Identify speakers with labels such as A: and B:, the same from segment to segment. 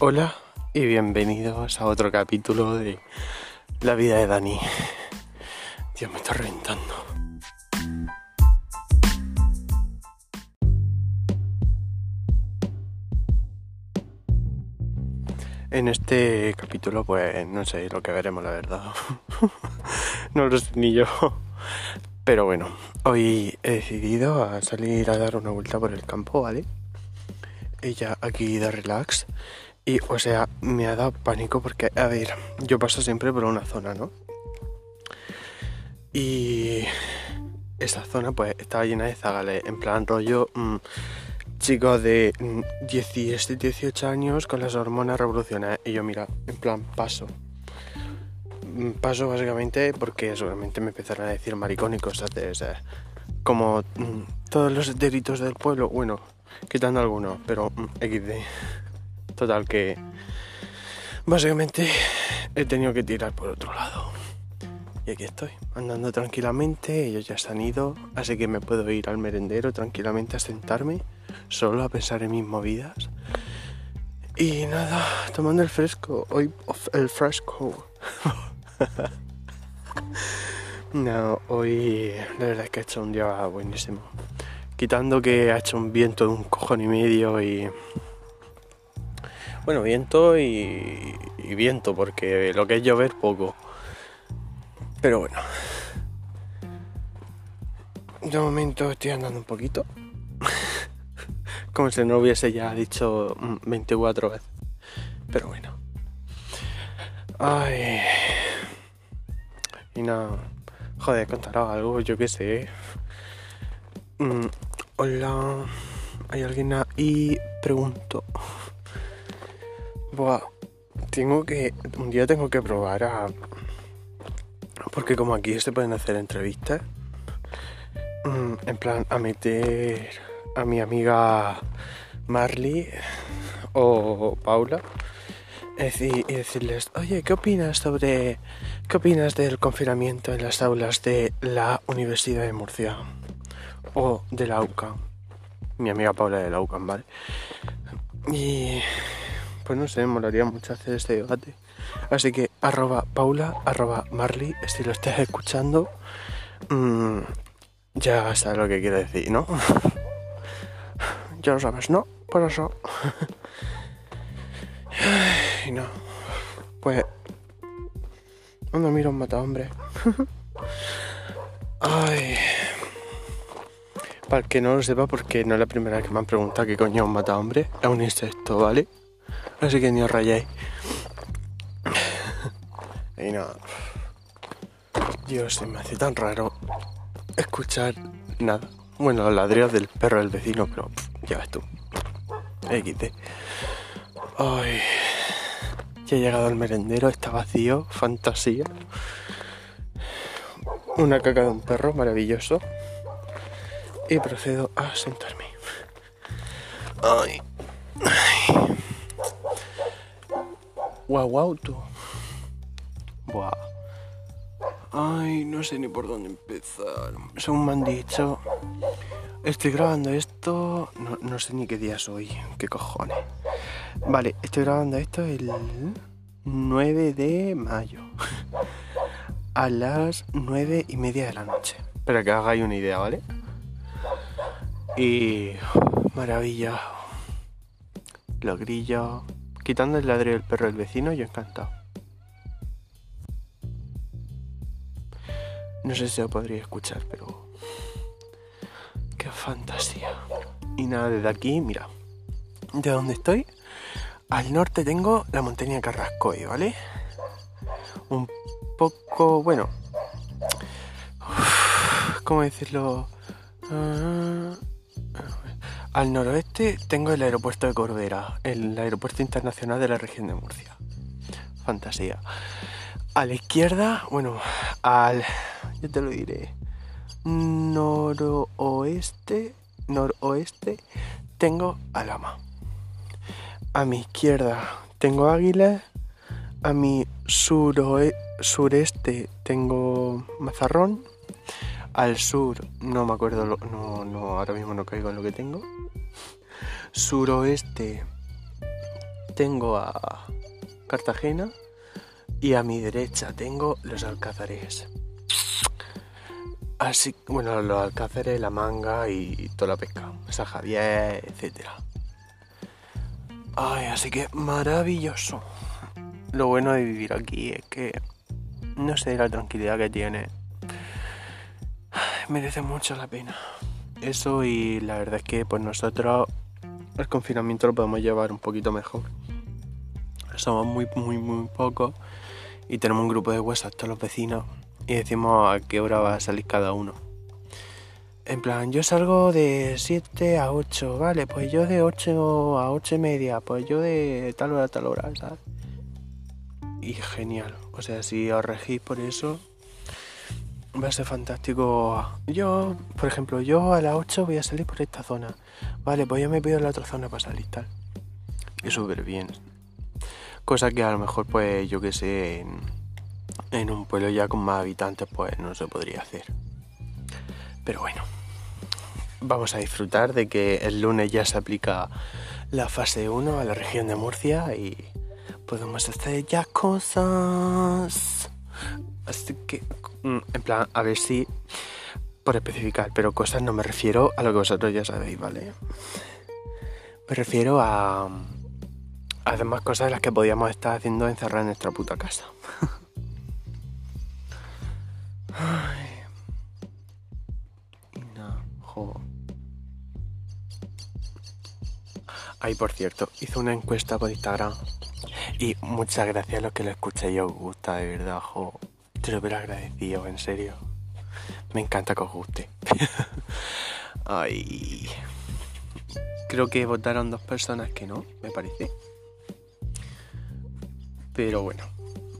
A: Hola y bienvenidos a otro capítulo de La vida de Dani. Dios, me está reventando. En este capítulo, pues no sé lo que veremos, la verdad. no lo sé ni yo. Pero bueno, hoy he decidido salir a dar una vuelta por el campo, ¿vale? Ella aquí de relax y, o sea, me ha dado pánico porque, a ver, yo paso siempre por una zona, ¿no? Y esa zona, pues, estaba llena de zagales, en plan rollo, mm, chicos de 17, mm, 18 años con las hormonas revolucionadas. Y yo, mira, en plan, paso. Mm, paso básicamente porque seguramente me empezarán a decir maricón y cosas de esas. Como todos los delitos del pueblo, bueno, quitando algunos, pero XD. Total que básicamente he tenido que tirar por otro lado. Y aquí estoy, andando tranquilamente, ellos ya se han ido, así que me puedo ir al merendero tranquilamente a sentarme, solo a pensar en mis movidas. Y nada, tomando el fresco, hoy el fresco. no, hoy la verdad es que ha hecho un día buenísimo. Quitando que ha hecho un viento de un cojón y medio y bueno, viento y, viento, porque lo que es llover poco. Pero bueno. De momento estoy andando un poquito. Como si no hubiese ya dicho 24 veces. Pero bueno. Ay. Y nada. Joder, contará algo, yo qué sé. Mm, hola. ¿Hay alguien ahí? Pregunto. Tengo que. Un día tengo que probar a. Porque como aquí se pueden hacer entrevistas. Mm, en plan, a meter a mi amiga Marley o Paula. y decirles, oye, ¿qué opinas sobre. ¿Qué opinas del confinamiento en las aulas de la Universidad de Murcia? O de la UCA. Mi amiga Paula de la UCA, ¿vale? Y pues no sé, me molaría mucho hacer este debate. Así que arroba Paula, arroba Marley, si lo estás escuchando, mmm, ya sabes lo que quiero decir, ¿no? ya lo sabes, ¿no? Por eso. y no. Pues. Cuando miro un mata hombre. Ay. Para el que no lo sepa, porque no es la primera vez que me han preguntado qué coño es un mata hombre, es un insecto, ¿vale? Así que ni os rayéis. y nada. Dios, se me hace tan raro escuchar nada. Bueno, los ladridos del perro del vecino, pero ya ves tú. XD. Ay. Ya he llegado al merendero, está vacío, fantasía. Una caca de un perro, maravilloso. Y procedo a sentarme. Ay. Guau, guau, tú. Buah. Ay, no sé ni por dónde empezar. Según me han dicho, estoy grabando esto. No, sé ni qué día soy. ¿Qué cojones? Vale, estoy grabando esto el 9 de mayo. A las 9 y media de la noche. Para que hagáis una idea, ¿vale? Y. Maravilla. Los grillos. Quitando el ladrillo del perro del vecino, yo encantado. No sé si lo podría escuchar, pero... ¡Qué fantasía! Y nada, desde aquí, mira. De donde estoy, al norte tengo la montaña Carrascoy, ¿vale? Un poco, bueno... ¿Cómo decirlo? Ah, al noroeste tengo el aeropuerto de Corbera, el aeropuerto internacional de la región de Murcia. Fantasía. A la izquierda, bueno, al. Yo te lo diré. Noroeste. Noroeste tengo Alama. A mi izquierda tengo Águila. A mi sureste tengo Mazarrón. Al sur, no me acuerdo, no, no, ahora mismo no caigo en lo que tengo. Suroeste tengo a Cartagena y a mi derecha tengo los alcázares. Así, bueno, los alcázares, la manga y toda la pesca. San etcétera. Ay, así que maravilloso. Lo bueno de vivir aquí es que no sé la tranquilidad que tiene. Merece mucho la pena. Eso y la verdad es que pues nosotros el confinamiento lo podemos llevar un poquito mejor. Somos muy, muy, muy pocos y tenemos un grupo de WhatsApp todos los vecinos y decimos a qué hora va a salir cada uno. En plan, yo salgo de 7 a 8, vale, pues yo de 8 a 8 y media, pues yo de tal hora a tal hora, ¿sabes? Y genial, o sea, si os regís por eso, va a ser fantástico. Yo, por ejemplo, yo a las 8 voy a salir por esta zona, vale, pues yo me pido la otra zona para salir, tal. Y súper bien. Cosa que a lo mejor, pues, yo que sé, en un pueblo ya con más habitantes, pues no se podría hacer. Pero bueno vamos a disfrutar de que el lunes ya se aplica la fase 1 a la región de Murcia y podemos hacer ya cosas. Así que, en plan, a ver si, por especificar, pero cosas no me refiero a lo que vosotros ya sabéis, ¿vale? Me refiero a, a demás cosas de las que podíamos estar haciendo encerrar en nuestra puta casa. Ay. Por cierto, hice una encuesta por Instagram. Y muchas gracias a los que lo escucháis y os gusta, de verdad, jo. Te lo hubiera agradecido, en serio. Me encanta que os guste. Ay. Creo que votaron dos personas que no, me parece. Pero bueno.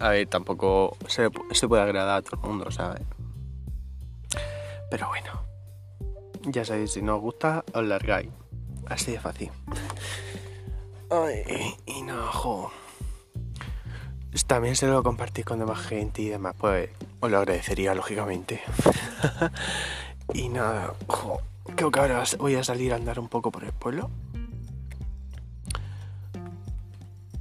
A: A ver, tampoco se, se puede agradar a todo el mundo, ¿sabes? Pero bueno. Ya sabéis, si no os gusta, os largáis. Así de fácil. Ay, y no. También se lo compartís con demás gente y demás, pues os lo agradecería, lógicamente. y nada. Creo que ahora voy a salir a andar un poco por el pueblo.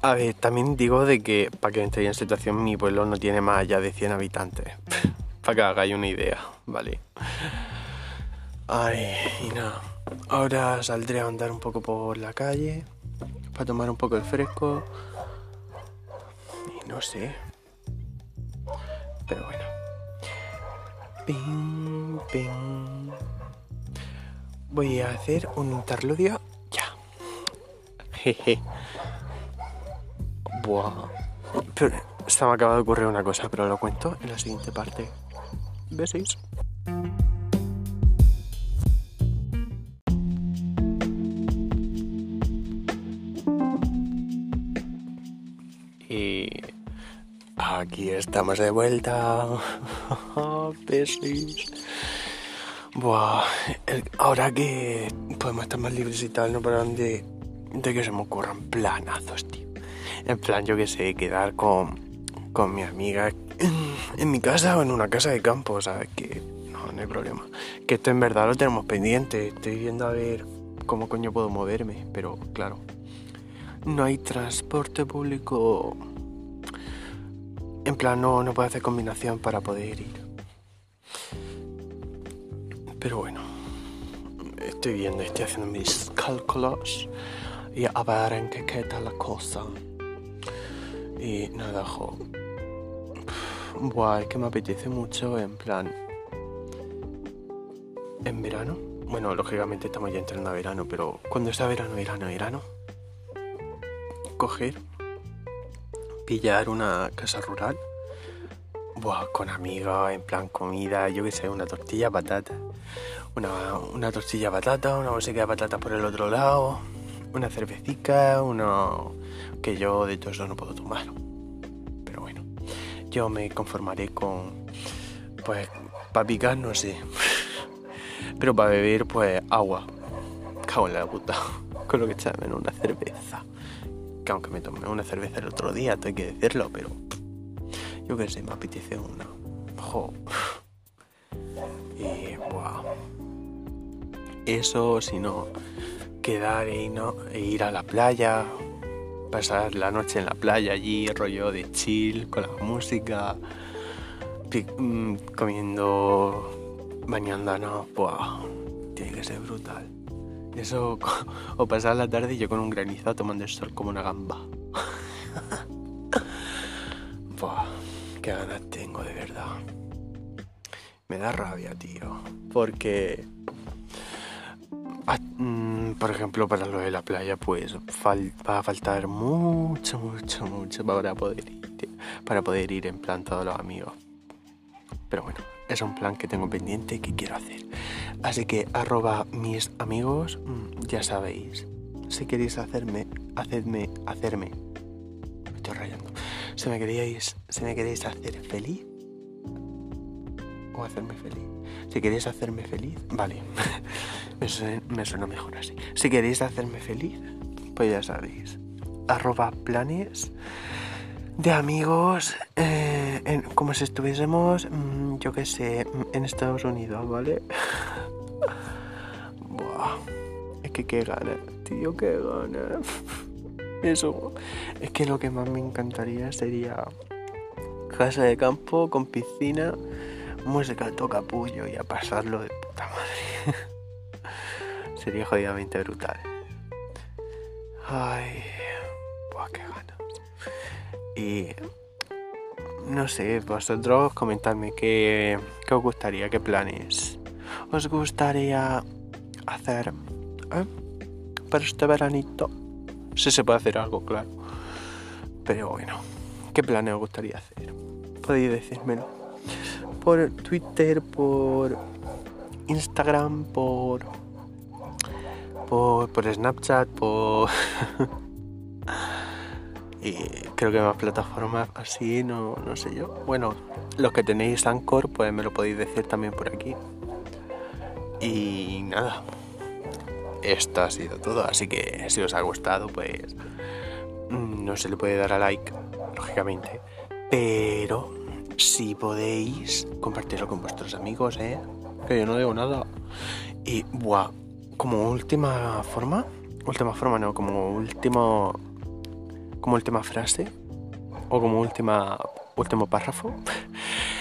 A: A ver, también digo de que, para que entréis en situación, mi pueblo no tiene más allá de 100 habitantes. para que hagáis una idea, ¿vale? Ay, y nada. Ahora saldré a andar un poco por la calle para tomar un poco de fresco. No sé. Pero bueno. Ping, ping. Voy a hacer un interludio ya. Jeje. Buah. Pero se me acaba de ocurrir una cosa, pero lo cuento en la siguiente parte. ¿Beséis? Aquí estamos de vuelta. Besis. Buah, ahora que podemos estar más libres y tal, no paran de, de que se me ocurran planazos, tío. En plan, yo que sé, quedar con, con mi amiga en, en, mi casa o en una casa de campo, ¿sabes? Que no, no hay problema. Que esto en verdad lo tenemos pendiente. Estoy viendo a ver cómo coño puedo moverme, pero claro, no hay transporte público en plan, no, no puedo hacer combinación para poder ir. Pero bueno, estoy viendo, estoy haciendo mis cálculos y a ver en qué queda la cosa. Y nada, jo. Buah, es que me apetece mucho, en plan. En verano. Bueno, lógicamente estamos ya entrando a verano, pero cuando sea verano, verano, verano. Coger pillar una casa rural. Con amigos, en plan comida, yo qué sé, una tortilla patata. Una, una tortilla patata, una bolsa de patatas por el otro lado, una cervecita, uno... que yo de todo no puedo tomar. Pero bueno, yo me conformaré con... Pues, para picar no sé. Pero para beber, pues agua. Cago en la puta. Con lo que echarme en una cerveza que aunque me tomé una cerveza el otro día, tengo que decirlo, pero yo qué sé, me apetece una. Jo. Y, wow. Eso, si no, quedar e ir a la playa pasar la noche en la playa allí, rollo de chill, con la música, mm, comiendo, bañándonos, ¡buah! Tiene que ser brutal. Eso, o pasar la tarde yo con un granizo tomando el sol como una gamba. Buah, qué ganas tengo de verdad. Me da rabia, tío. Porque, ah, mm, por ejemplo, para lo de la playa, pues va a faltar mucho, mucho, mucho para poder ir, para poder ir en plan todos los amigos. Pero bueno, es un plan que tengo pendiente y que quiero hacer. Así que arroba mis amigos, mm, ya sabéis. Si queréis hacerme, hacedme, hacerme. Me estoy rayando. Si me queréis, si me queréis hacer feliz o hacerme feliz. Si queréis hacerme feliz, vale. me, suena, mejor así. Si queréis hacerme feliz, pues ya sabéis. Arroba planes de amigos, eh, como si estuviésemos, mm, yo qué sé, en Estados Unidos, ¿vale? Buah, es que qué ganas, tío, qué ganas. Eso, es que lo que más me encantaría sería casa de campo con piscina, música toca puño y a pasarlo de puta madre. sería jodidamente brutal. Ay. Y no sé, vosotros comentadme qué, qué os gustaría, qué planes os gustaría hacer ¿eh? para este veranito. Si se puede hacer algo, claro. Pero bueno, ¿qué planes os gustaría hacer? Podéis decírmelo. Por Twitter, por Instagram, por. por, por Snapchat, por. y creo que más plataformas así, no, no sé yo. Bueno, los que tenéis Anchor, pues me lo podéis decir también por aquí. Y nada, esto ha sido todo. Así que si os ha gustado, pues mm, no se le puede dar a like, lógicamente. Pero si podéis compartirlo con vuestros amigos, ¿eh? Que yo no digo nada. Y, buah, como última forma, última forma no, como último como última frase o como última, último párrafo,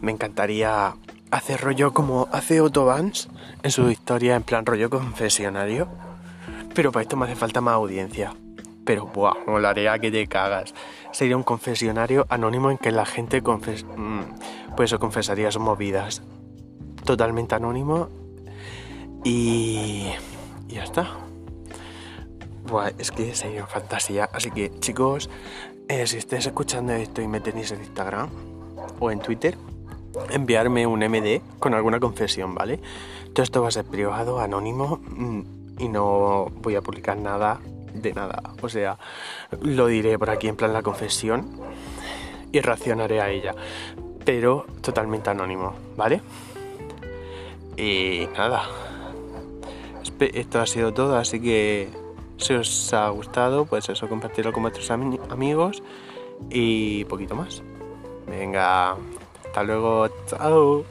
A: me encantaría hacer rollo como hace Otto Vance en su historia, en plan rollo confesionario. Pero para esto me hace falta más audiencia. Pero, buah, molaría que te cagas. Sería un confesionario anónimo en que la gente mm, pues, confesaría sus movidas. Totalmente anónimo. Y... y ya está es que sería fantasía. Así que, chicos, eh, si estáis escuchando esto y me tenéis en Instagram o en Twitter, enviarme un MD con alguna confesión, ¿vale? Todo esto va a ser privado, anónimo mm, y no voy a publicar nada de nada. O sea, lo diré por aquí en plan la confesión y reaccionaré a ella. Pero totalmente anónimo, ¿vale? Y nada. Esto ha sido todo, así que si os ha gustado, pues eso, compartirlo con vuestros amigos y poquito más. Venga, hasta luego, chao.